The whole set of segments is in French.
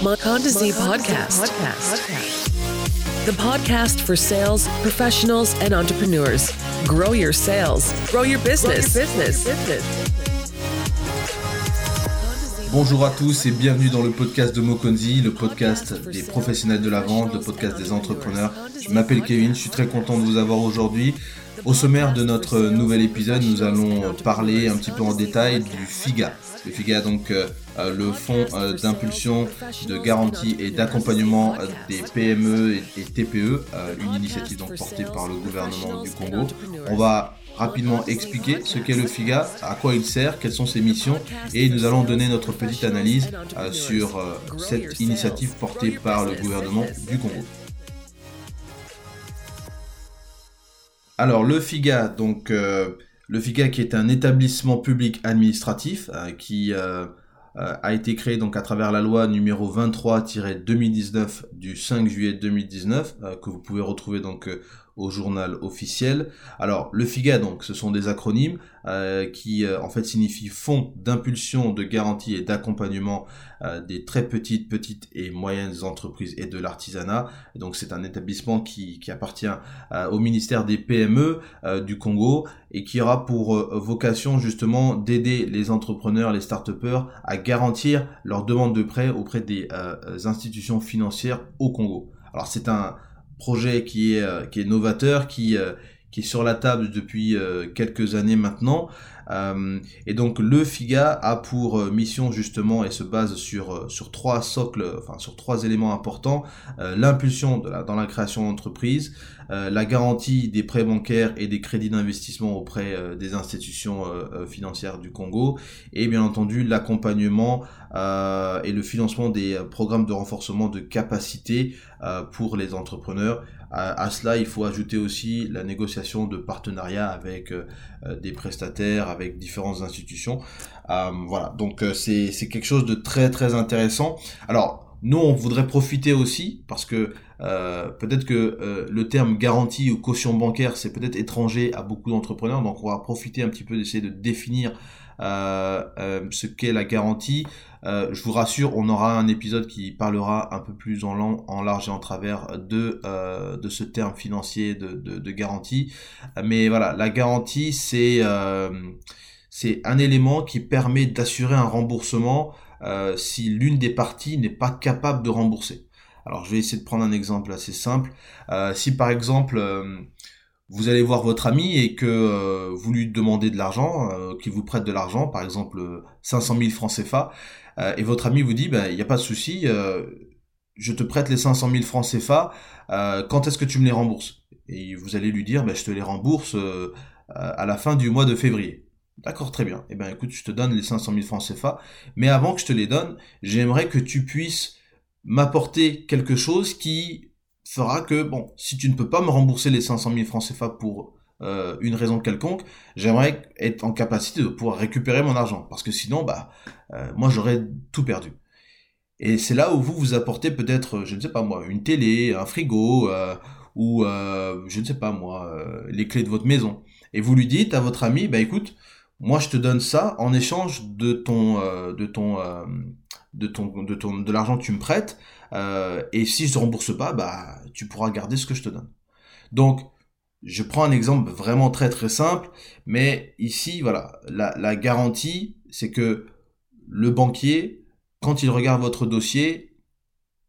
Mondesi podcast. The podcast for sales professionals and entrepreneurs. Grow your sales, grow your business. business. Bonjour à tous et bienvenue dans le podcast de Mokonzi, le podcast des professionnels de la vente, le podcast des entrepreneurs. Je m'appelle Kevin, je suis très content de vous avoir aujourd'hui. Au sommaire de notre nouvel épisode, nous allons parler un petit peu en détail du FIGA. Le FIGA, donc euh, euh, le fonds euh, d'impulsion, de garantie et d'accompagnement des PME et, TPE, une initiative donc portée par le gouvernement du Congo. On va rapidement expliquer ce qu'est le FIGA, à quoi il sert, quelles sont ses missions, et nous allons donner notre petite analyse sur cette initiative portée par le gouvernement du Congo. Alors le FIGA, donc euh, le FIGA qui est un établissement public administratif euh, qui euh, a été créé donc à travers la loi numéro 23-2019 du 5 juillet 2019 que vous pouvez retrouver donc au journal officiel. Alors le FIGA donc ce sont des acronymes euh, qui euh, en fait signifient Fonds d'impulsion, de garantie et d'accompagnement euh, des très petites, petites et moyennes entreprises et de l'artisanat. Donc c'est un établissement qui, qui appartient au ministère des PME du Congo et qui aura pour vocation justement d'aider les entrepreneurs, les start à garantir leurs demandes de prêt auprès des institutions financières au Congo. Alors c'est un projet qui est, euh, qui est novateur, qui, euh, qui est sur la table depuis euh, quelques années maintenant. et donc le FIGA a pour mission justement et se base sur sur trois socles, enfin sur trois éléments importants l'impulsion dans la création d'entreprise, la garantie des prêts bancaires et des crédits d'investissement auprès des institutions financières du Congo, et bien entendu l'accompagnement et le financement des programmes de renforcement de capacité euh, pour les entrepreneurs. À, cela, il faut ajouter aussi la négociation de partenariat avec euh, euh, des prestataires, avec différentes institutions. voilà, donc c'est quelque chose de très très intéressant. Alors, nous, on voudrait profiter aussi, parce que peut-être que le terme garantie ou caution bancaire, c'est peut-être étranger à beaucoup d'entrepreneurs, donc on va profiter un petit peu d'essayer de définir ce qu'est la garantie, euh, je vous rassure, on aura un épisode qui parlera un peu plus en, large et en travers de, euh, ce terme financier de, garantie. Mais voilà, la garantie, euh, c'est un élément qui permet d'assurer un remboursement si l'une des parties n'est pas capable de rembourser. Alors je vais essayer de prendre un exemple assez simple. si par exemple vous allez voir votre ami et que vous lui demandez de l'argent, qu'il vous prête de l'argent, par exemple 500 000 francs CFA, euh, et votre ami vous dit, ben, il n'y a pas de souci, euh, je te prête les 500 000 francs CFA, euh, quand est-ce que tu me les rembourses? Et vous allez lui dire, ben, je te les rembourse à la fin du mois de février. D'accord, très bien. Eh ben, écoute, je te donne les 500 000 francs CFA, mais avant que je te les donne, j'aimerais que tu puisses m'apporter quelque chose qui fera que, bon, si tu ne peux pas me rembourser les 500 000 francs CFA pour euh, une raison quelconque, j'aimerais être en capacité de pouvoir récupérer mon argent. Parce que sinon, bah, euh, moi, j'aurais tout perdu. Et c'est là où vous vous apportez peut-être, je ne sais pas moi, une télé, un frigo, euh, ou je ne sais pas moi, les clés de votre maison. Et vous lui dites à votre ami, bah écoute, moi je te donne ça en échange de ton, de ton, de ton, de ton, de l'argent que tu me prêtes. et si je te rembourse pas, bah tu pourras garder ce que je te donne. Donc je prends un exemple vraiment très très simple, mais ici, voilà, la, garantie, c'est que le banquier, quand il regarde votre dossier,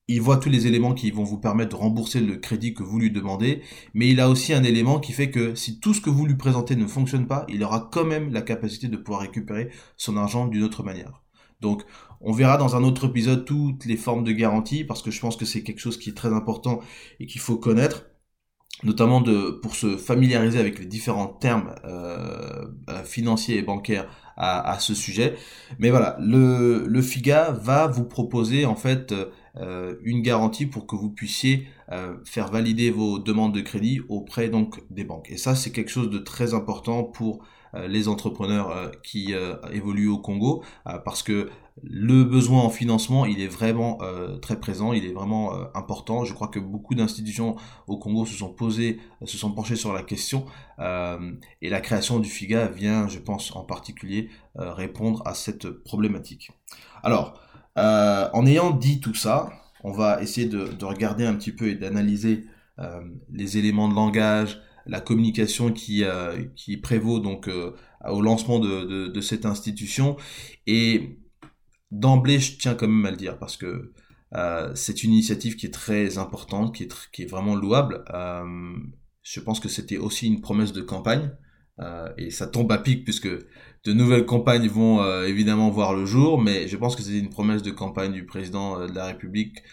il voit tous les éléments qui vont vous permettre de rembourser le crédit que vous lui demandez, mais il a aussi un élément qui fait que si tout ce que vous lui présentez ne fonctionne pas, il aura quand même la capacité de pouvoir récupérer son argent d'une autre manière. Donc, on verra dans un autre épisode toutes les formes de garantie, parce que je pense que c'est quelque chose qui est très important et qu'il faut connaître notamment pour se familiariser avec les différents termes euh, euh, financiers et bancaires à, ce sujet. Mais voilà, le, FIGA va vous proposer en fait euh, une garantie pour que vous puissiez faire valider vos demandes de crédit auprès donc des banques. Et ça, c'est quelque chose de très important pour les entrepreneurs qui évoluent au Congo, parce que le besoin en financement, il est vraiment euh, très présent, il est vraiment euh, important. Je crois que beaucoup d'institutions au Congo se sont posées, euh, se sont penchées sur la question, et la création du FIGA vient, je pense, en particulier répondre à cette problématique. Alors, en ayant dit tout ça, on va essayer de, regarder un petit peu et d'analyser les éléments de langage, la communication qui, qui prévaut donc au lancement de, cette institution. Et d'emblée, je tiens quand même à le dire parce que euh, c'est une initiative qui est très importante, qui est, vraiment louable. Euh, je pense que c'était aussi une promesse de campagne. Euh, et ça tombe à pic puisque de nouvelles campagnes vont euh, évidemment voir le jour, mais je pense que c'est une promesse de campagne du président euh, de la République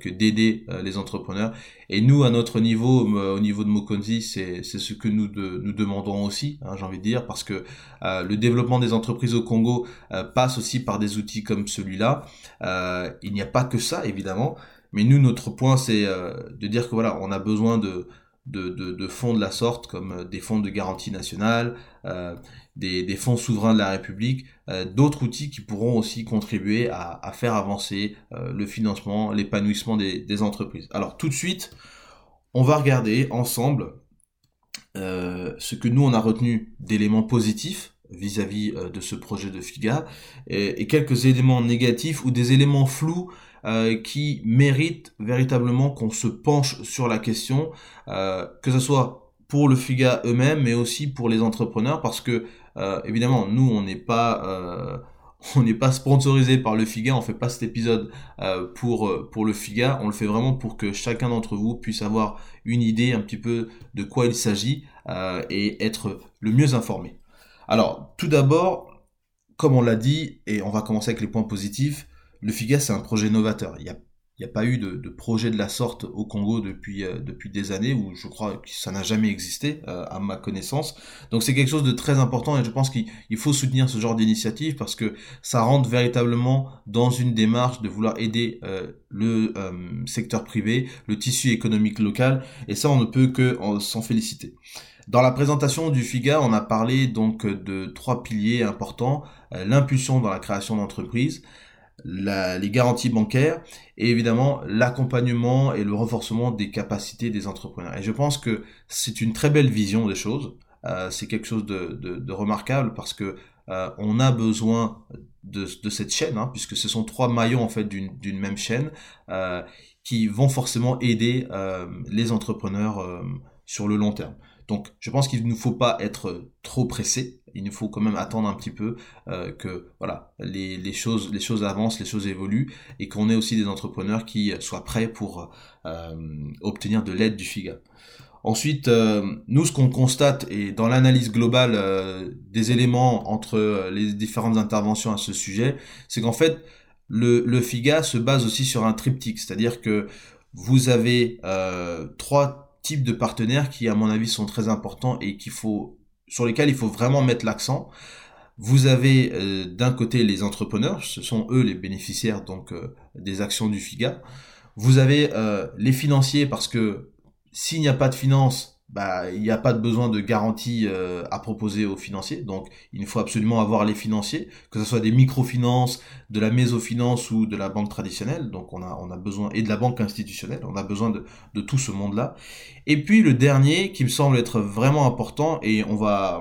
que d'aider les entrepreneurs. Et nous, à notre niveau, au niveau de Mokonzi, c'est ce que nous, nous demandons aussi, hein, j'ai envie de dire, parce que le développement des entreprises au Congo passe aussi par des outils comme celui-là. il n'y a pas que ça, évidemment, mais nous, notre point, c'est de dire que voilà, on a besoin de de, fonds de la sorte, comme euh, des fonds de garantie nationale, euh, des, fonds souverains de la République, euh, d'autres outils qui pourront aussi contribuer à, faire avancer le financement, l'épanouissement des, entreprises. Alors tout de suite, on va regarder ensemble ce que nous on a retenu d'éléments positifs vis-à-vis de ce projet de FIGA et, quelques éléments négatifs ou des éléments flous euh, qui mérite véritablement qu'on se penche sur la question, euh, que ce soit pour le FIGA eux-mêmes, mais aussi pour les entrepreneurs, parce que euh, évidemment, nous, on n'est pas on n'est pas sponsorisé par le FIGA, on fait pas cet épisode pour pour le FIGA, on le fait vraiment pour que chacun d'entre vous puisse avoir une idée un petit peu de quoi il s'agit et être le mieux informé. Alors, tout d'abord, comme on l'a dit, et on va commencer avec les points positifs, le FIGA, c'est un projet novateur. Il n'y a, pas eu de, projet de la sorte au Congo depuis, euh, depuis des années, où je crois que ça n'a jamais existé, euh, à ma connaissance. Donc c'est quelque chose de très important et je pense qu'il faut soutenir ce genre d'initiative parce que ça rentre véritablement dans une démarche de vouloir aider euh, le secteur privé, le tissu économique local, et ça on ne peut que s'en féliciter. Dans la présentation du FIGA, on a parlé donc de trois piliers importants, l'impulsion dans la création d'entreprises, les garanties bancaires et évidemment l'accompagnement et le renforcement des capacités des entrepreneurs. Et je pense que c'est une très belle vision des choses. Euh, c'est quelque chose de, remarquable parce que euh, on a besoin de, cette chaîne, hein, puisque ce sont trois maillons en fait d'une même chaîne euh, qui vont forcément aider les entrepreneurs sur le long terme. Donc je pense qu'il ne faut pas être trop pressé, il nous faut quand même attendre un petit peu euh, que voilà les, choses les choses avancent, les choses évoluent et qu'on ait aussi des entrepreneurs qui soient prêts pour euh, obtenir de l'aide du FIGA. Ensuite, euh, nous, ce qu'on constate, et dans l'analyse globale des éléments entre les différentes interventions à ce sujet, c'est qu'en fait, le, le, FIGA se base aussi sur un triptyque, c'est-à-dire que vous avez trois types de partenaires qui, à mon avis, sont très importants et qu'il faut, sur lesquels il faut vraiment mettre l'accent. Vous avez euh, d'un côté les entrepreneurs, ce sont eux les bénéficiaires donc euh, des actions du FIGA. Vous avez euh, les financiers parce que s'il n'y a pas de finances, bah, il n'y a pas de besoin de garantie euh, à proposer aux financiers. Donc, il faut absolument avoir les financiers, que ce soit des microfinances, de la mésofinance ou de la banque traditionnelle. Donc, on a, on a besoin, et de la banque institutionnelle, on a besoin de, de tout ce monde-là. Et puis, le dernier, qui me semble être vraiment important, et on va,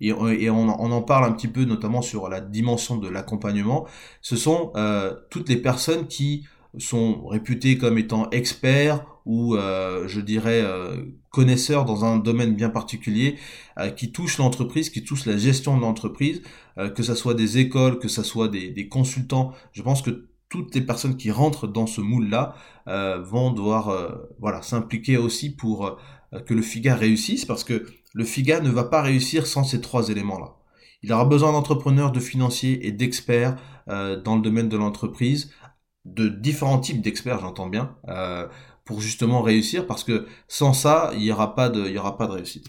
et, et on, on, en parle un petit peu, notamment sur la dimension de l'accompagnement, ce sont euh, toutes les personnes qui sont réputées comme étant experts ou euh, je dirais euh, connaisseurs dans un domaine bien particulier euh, qui touche l'entreprise, qui touche la gestion de l'entreprise, que ce soit des écoles, que ce soit des, des, consultants. Je pense que toutes les personnes qui rentrent dans ce moule-là vont devoir voilà s'impliquer aussi pour que le FIGA réussisse, parce que le FIGA ne va pas réussir sans ces trois éléments-là. Il aura besoin d'entrepreneurs, de financiers et d'experts dans le domaine de l'entreprise, de différents types d'experts, j'entends bien, euh, pour justement réussir, parce que sans ça, il n'y aura pas de, il y aura pas de réussite.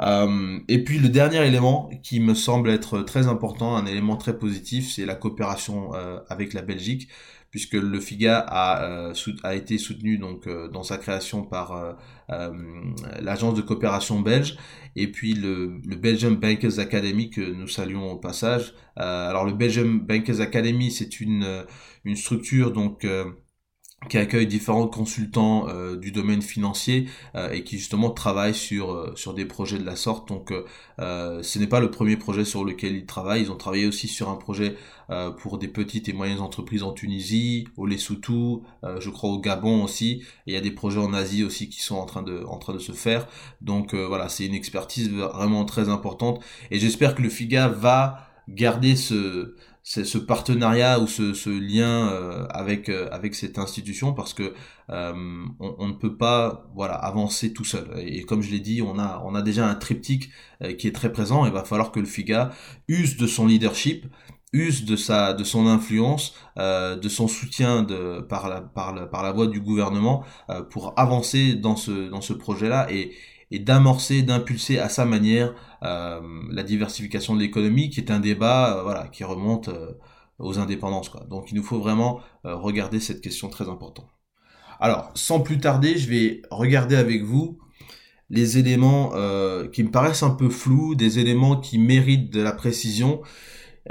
Euh, et puis le dernier élément qui me semble être très important, un élément très positif, c'est la coopération euh, avec la Belgique, puisque le FIGA a, euh, a été soutenu donc euh, dans sa création par l'agence de coopération belge, et puis le, le Belgium Bankers Academy que nous saluons au passage. alors le Belgium Bankers Academy, c'est une une structure donc qui accueille différents consultants euh, du domaine financier euh, et qui justement travaillent sur euh, sur des projets de la sorte. Donc ce n'est pas le premier projet sur lequel ils travaillent. Ils ont travaillé aussi sur un projet pour des petites et moyennes entreprises en Tunisie, au Lesotho, je crois au Gabon aussi. Il y a des projets en Asie aussi qui sont en train de en train de se faire. Donc voilà, c'est une expertise vraiment très importante et j'espère que le FIGA va garder ce ce partenariat ou ce, ce lien euh, avec euh, avec cette institution parce que euh, on, ne peut pas voilà avancer tout seul. Et, comme je l'ai dit on a on a déjà un triptyque qui est très présent. Il va falloir que le FIGA use de son leadership use de sa de son influence de son soutien de par la par la, par la voie du gouvernement pour avancer dans ce dans ce projet là et et d'amorcer, d'impulser à sa manière la diversification de l'économie, qui est un débat euh, voilà, qui remonte euh, aux indépendances. Quoi. Donc il nous faut vraiment regarder cette question très importante. Alors, sans plus tarder, je vais regarder avec vous les éléments qui me paraissent un peu flous, des éléments qui méritent de la précision,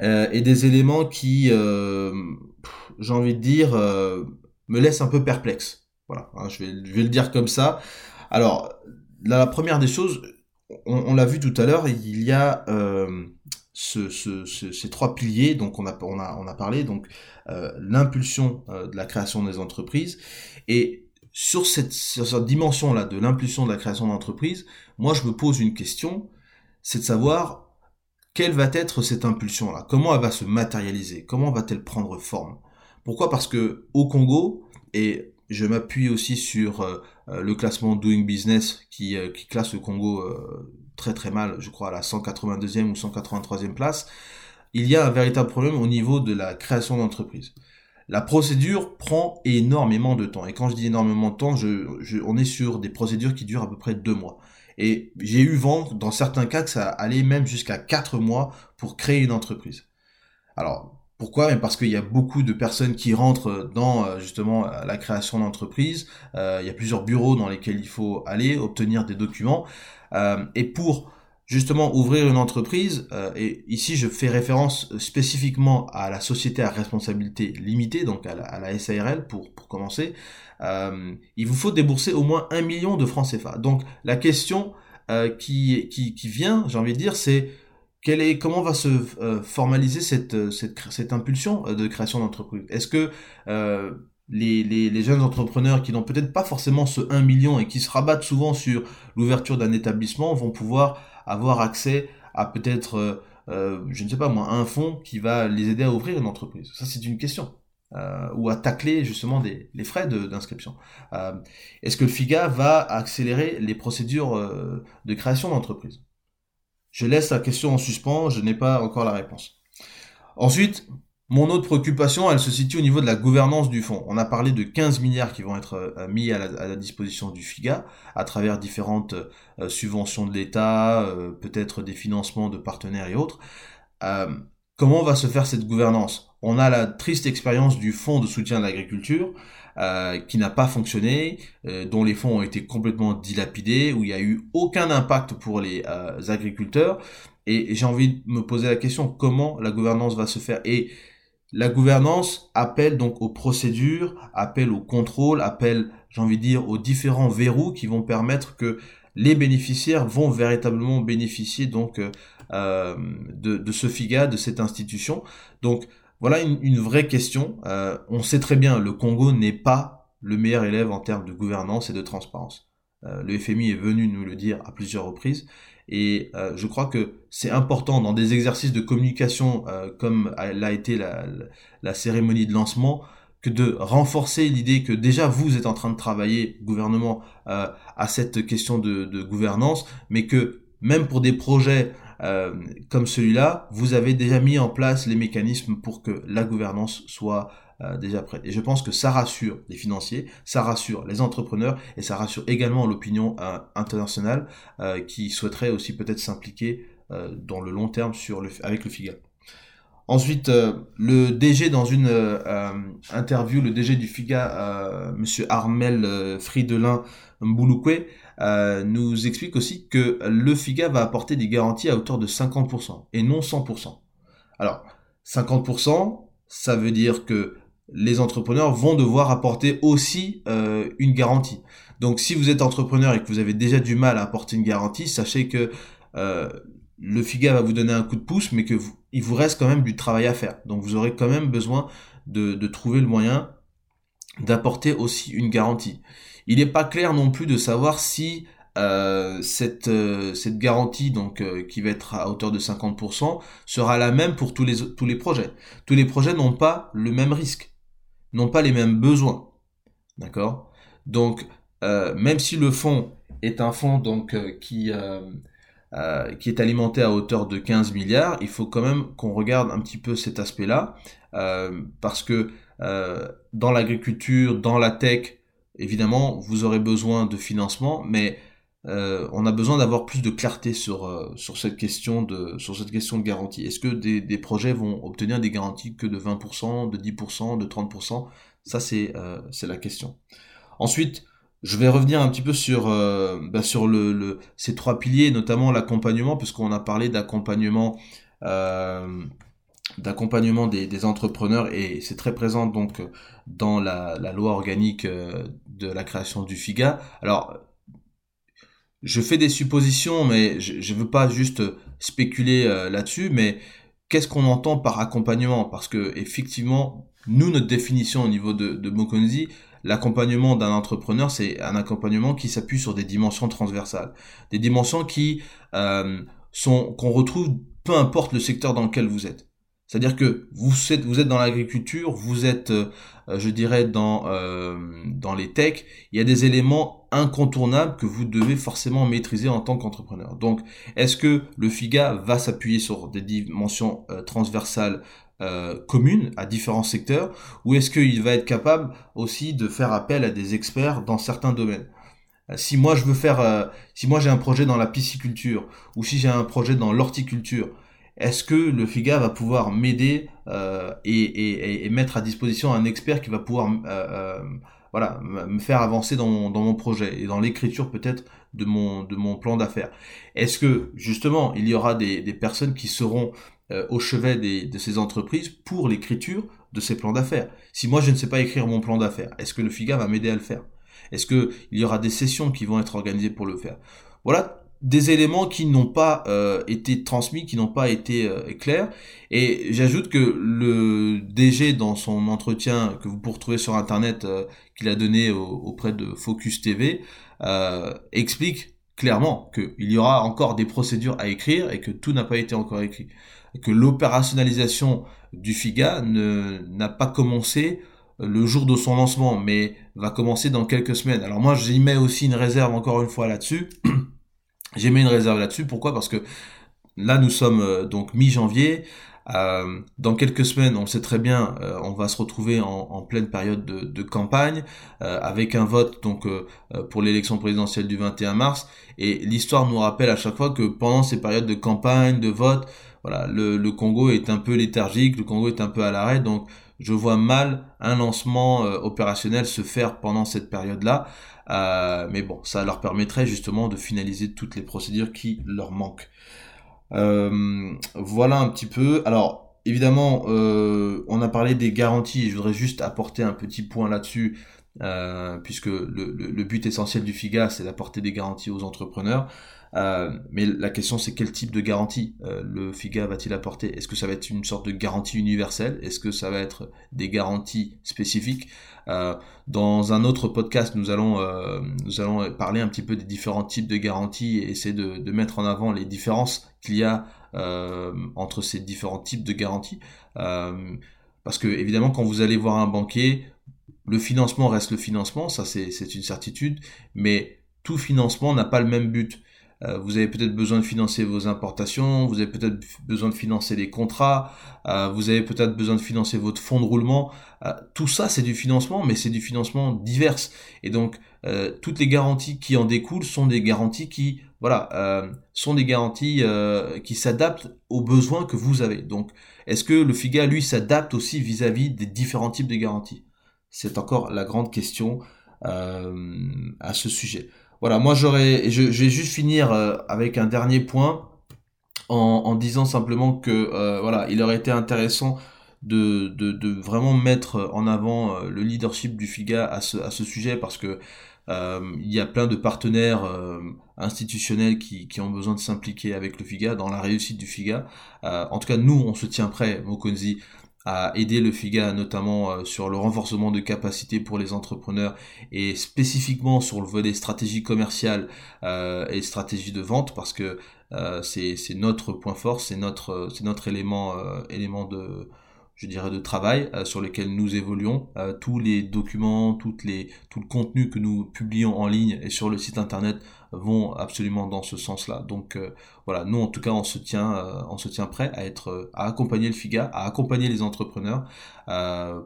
et des éléments qui, j'ai envie de dire, me laissent un peu perplexe. Voilà, hein, je, vais, je vais le dire comme ça. Alors, la première des choses, on, l'a vu tout à l'heure, il y a euh, ces trois piliers, donc on a, parlé, donc euh, l'impulsion euh, de la création des entreprises, et sur cette, dimension-là de l'impulsion de la création d'entreprises, moi je me pose une question, c'est de savoir quelle va être cette impulsion-là, comment elle va se matérialiser, comment va-t-elle prendre forme? Pourquoi? Parce que au Congo, et je m'appuie aussi sur le classement Doing Business qui, euh, qui classe le Congo très très mal, je crois à la 182e ou 183e place. Il y a un véritable problème au niveau de la création d'entreprise. La procédure prend énormément de temps. Et quand je dis énormément de temps, je, on est sur des procédures qui durent à peu près deux mois. Et j'ai eu vent, dans certains cas, que ça allait même jusqu'à quatre mois pour créer une entreprise. Alors, pourquoi? Parce qu'il y a beaucoup de personnes qui rentrent dans euh, justement euh, la création d'entreprise. Euh, il y a plusieurs bureaux dans lesquels il faut aller obtenir des documents. et pour justement ouvrir une entreprise, et ici je fais référence spécifiquement à la société à responsabilité limitée, donc à la, SARL pour, pour commencer, il vous faut débourser au moins un million de francs CFA. Donc la question qui, qui, qui vient, j'ai envie de dire, c'est est, comment va se euh, formaliser cette, euh, cette, cette, impulsion euh, de création d'entreprise? Est-ce que les, les, les, jeunes entrepreneurs qui n'ont peut-être pas forcément ce 1 million et qui se rabattent souvent sur l'ouverture d'un établissement vont pouvoir avoir accès à peut-être, je ne sais pas moi, un fonds qui va les aider à ouvrir une entreprise? Ça, c'est une question. ou à tacler justement les frais d'inscription. Est-ce que le FIGA va accélérer les procédures de création d'entreprise? Je laisse la question en suspens, je n'ai pas encore la réponse. Ensuite, mon autre préoccupation, elle se situe au niveau de la gouvernance du fonds. On a parlé de 15 milliards qui vont être euh, mis à la, disposition du FIGA à travers différentes euh, subventions de l'État, euh, peut-être des financements de partenaires et autres. comment va se faire cette gouvernance? On a la triste expérience du fonds de soutien de l'agriculture euh, qui n'a pas fonctionné, euh, dont les fonds ont été complètement dilapidés, où il n'y a eu aucun impact pour les euh, agriculteurs. Et j'ai envie de me poser la question comment la gouvernance va se faire? Et la gouvernance appelle donc aux procédures, appelle au contrôle, appelle, j'ai envie de dire, aux différents verrous qui vont permettre que les bénéficiaires vont véritablement bénéficier donc euh, de, de, ce FIGA, de cette institution. Donc voilà une, vraie question. Euh, on sait très bien, le Congo n'est pas le meilleur élève en termes de gouvernance et de transparence. Euh, le FMI est venu nous le dire à plusieurs reprises. Et euh, je crois que c'est important dans des exercices de communication comme l'a été la, cérémonie de lancement, que de renforcer l'idée que déjà vous êtes en train de travailler, gouvernement, à cette question de, de, gouvernance, mais que même pour des projets euh, comme celui-là, vous avez déjà mis en place les mécanismes pour que la gouvernance soit euh, déjà prête. Et je pense que ça rassure les financiers, ça rassure les entrepreneurs et ça rassure également l'opinion euh, internationale qui souhaiterait aussi peut-être s'impliquer dans le long terme avec le FIGA. Ensuite, le DG dans une interview, le DG du FIGA, Monsieur Armel Fridelin Mbouloukwe, euh, nous explique aussi que le FIGA va apporter des garanties à hauteur de 50% et non 100%. Alors, 50%, ça veut dire que les entrepreneurs vont devoir apporter aussi une garantie. Donc si vous êtes entrepreneur et que vous avez déjà du mal à apporter une garantie, sachez que le FIGA va vous donner un coup de pouce, mais que il vous reste quand même du travail à faire. Donc vous aurez quand même besoin de trouver le moyen d'apporter aussi une garantie. Il n'est pas clair non plus de savoir si euh, cette, euh, cette garantie donc euh, qui va être à hauteur de 50% sera la même pour tous les, tous les projets. Tous les projets n'ont pas le même risque, n'ont pas les mêmes besoins. D'accord? Donc, même si le fonds est un fonds donc qui qui est alimenté à hauteur de 15 milliards, il faut quand même qu'on regarde un petit peu cet aspect-là, parce que dans l'agriculture, dans la tech, évidemment, vous aurez besoin de financement, mais on a besoin d'avoir plus de clarté sur, sur, cette question de, sur cette question de garantie. Est-ce que des, projets vont obtenir des garanties que de 20%, de 10%, de 30% Ça, c'est la question. Ensuite, je vais revenir un petit peu sur euh, bah, sur le, ces trois piliers, notamment l'accompagnement, puisqu'on a parlé d'accompagnement euh, d'accompagnement des, entrepreneurs et c'est très présent donc dans la, loi organique euh, de la création du FIGA. Alors je fais des suppositions, mais je ne veux pas juste spéculer là-dessus, mais qu'est-ce qu'on entend par accompagnement? Parce que effectivement, nous, notre définition au niveau de, de Mokonzi, l'accompagnement d'un entrepreneur, c'est un accompagnement qui s'appuie sur des dimensions transversales, des dimensions qui euh, sont qu'on retrouve peu importe le secteur dans lequel vous êtes. C'est-à-dire que vous êtes, dans l'agriculture, vous êtes, euh, je dirais, dans, euh, dans les techs, il y a des éléments incontournables que vous devez forcément maîtriser en tant qu'entrepreneur. Donc, est-ce que le FIGA va s'appuyer sur des dimensions transversales euh, commune à différents secteurs ou est-ce qu'il va être capable aussi de faire appel à des experts dans certains domaines? Euh, si moi je veux faire euh, si moi j'ai un projet dans la pisciculture ou si j'ai un projet dans l'horticulture est-ce que le FIGA va pouvoir m'aider et, mettre à disposition un expert qui va pouvoir voilà me faire avancer dans mon, dans mon projet et dans l'écriture peut-être de mon de mon plan d'affaires? Est-ce que justement il y aura des, des personnes qui seront euh, au chevet de ces entreprises pour l'écriture de ces plans d'affaires? Si moi je ne sais pas écrire mon plan d'affaires, est-ce que le FIGA va m'aider à le faire? Est-ce qu'il y aura des sessions qui vont être organisées pour le faire? Voilà des éléments qui n'ont pas euh, été transmis, qui n'ont pas été euh, clairs. Et j'ajoute que le DG, dans son entretien que vous pouvez retrouver sur Internet, qu'il a donné auprès de Focus TV, explique clairement qu'il y aura encore des procédures à écrire et que tout n'a pas été encore écrit que l'opérationnalisation du FIGA n'a pas commencé le jour de son lancement, mais va commencer dans quelques semaines. Alors moi, j'y mets aussi une réserve encore une fois là-dessus. J'ai mis une réserve là-dessus. Pourquoi? Parce que là, nous sommes euh, donc mi-janvier. Euh, dans quelques semaines, on sait très bien, euh, on va se retrouver en, pleine période de, campagne avec un vote donc pour l'élection présidentielle du 21 mars. Et l'histoire nous rappelle à chaque fois que pendant ces périodes de campagne, de vote, voilà, le, Congo est un peu léthargique, le Congo est un peu à l'arrêt, donc je vois mal un lancement euh, opérationnel se faire pendant cette période-là. Euh, mais bon, ça leur permettrait justement de finaliser toutes les procédures qui leur manquent. Euh, voilà un petit peu. Alors, évidemment, on a parlé des garanties. Je voudrais juste apporter un petit point là-dessus. puisque le, le, but essentiel du FIGA, c'est d'apporter des garanties aux entrepreneurs. Euh, mais la question c'est quel type de garantie euh, le FIGA va-t-il apporter? Est-ce que ça va être une sorte de garantie universelle? Est-ce que ça va être des garanties spécifiques? Euh, Dans un autre podcast, nous allons, nous allons parler un petit peu des différents types de garanties et essayer de, de mettre en avant les différences qu'il y a entre ces différents types de garanties. parce que évidemment, quand vous allez voir un banquier, le financement reste le financement, ça c'est une certitude, mais tout financement n'a pas le même but. Euh, vous avez peut-être besoin de financer vos importations, vous avez peut-être besoin de financer les contrats, euh, vous avez peut-être besoin de financer votre fonds de roulement. Euh, tout ça, c'est du financement, mais c'est du financement divers. Et donc, toutes les garanties qui en découlent sont des garanties qui, voilà, sont des garanties qui s'adaptent aux besoins que vous avez. Donc, est-ce que le FIGA, lui, s'adapte aussi vis-à-vis des différents types de garanties? C'est encore la grande question à ce sujet. Voilà, moi j'aurais, je, vais juste finir euh, avec un dernier point en, disant simplement que euh, voilà, il aurait été intéressant de, vraiment mettre en avant le leadership du FIGA à ce, sujet parce que il y a plein de partenaires institutionnels qui, qui, ont besoin de s'impliquer avec le FIGA dans la réussite du FIGA. en tout cas, nous, on se tient prêt, Mokonzi, à aider le FIGA notamment euh, sur le renforcement de capacités pour les entrepreneurs et spécifiquement sur le volet stratégie commerciale euh, et stratégie de vente parce que euh, c'est notre point fort, c'est notre, notre élément, élément de, je dirais, de travail sur lesquels nous évoluons. Tous les documents, toutes les, tout le contenu que nous publions en ligne et sur le site internet vont absolument dans ce sens-là. Donc euh, voilà, nous en tout cas, on se tient, on se tient prêt à être, à accompagner le FIGA, à accompagner les entrepreneurs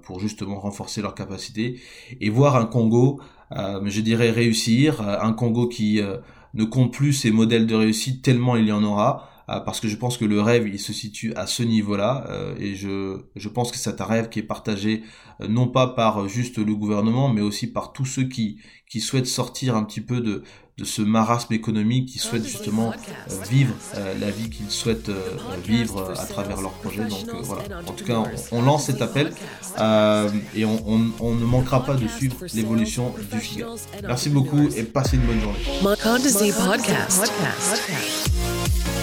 pour justement renforcer leurs capacités et voir un Congo, je dirais réussir, un Congo qui ne compte plus ses modèles de réussite tellement il y en aura. Ah, parce que je pense que le rêve il se situe à ce niveau-là euh, et je, je pense que c'est un rêve qui est partagé euh, non pas par juste le gouvernement mais aussi par tous ceux qui, qui souhaitent sortir un petit peu de, de ce marasme économique, qui souhaitent justement euh, vivre la vie qu'ils souhaitent vivre à travers leurs projets. Donc voilà, en tout cas on, lance cet appel et on, on, on, ne manquera pas de suivre l'évolution du FIGA. Merci beaucoup et passez une bonne journée.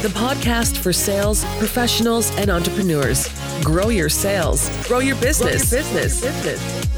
The podcast for sales professionals and entrepreneurs. Grow your sales, grow your business. Grow your business. business.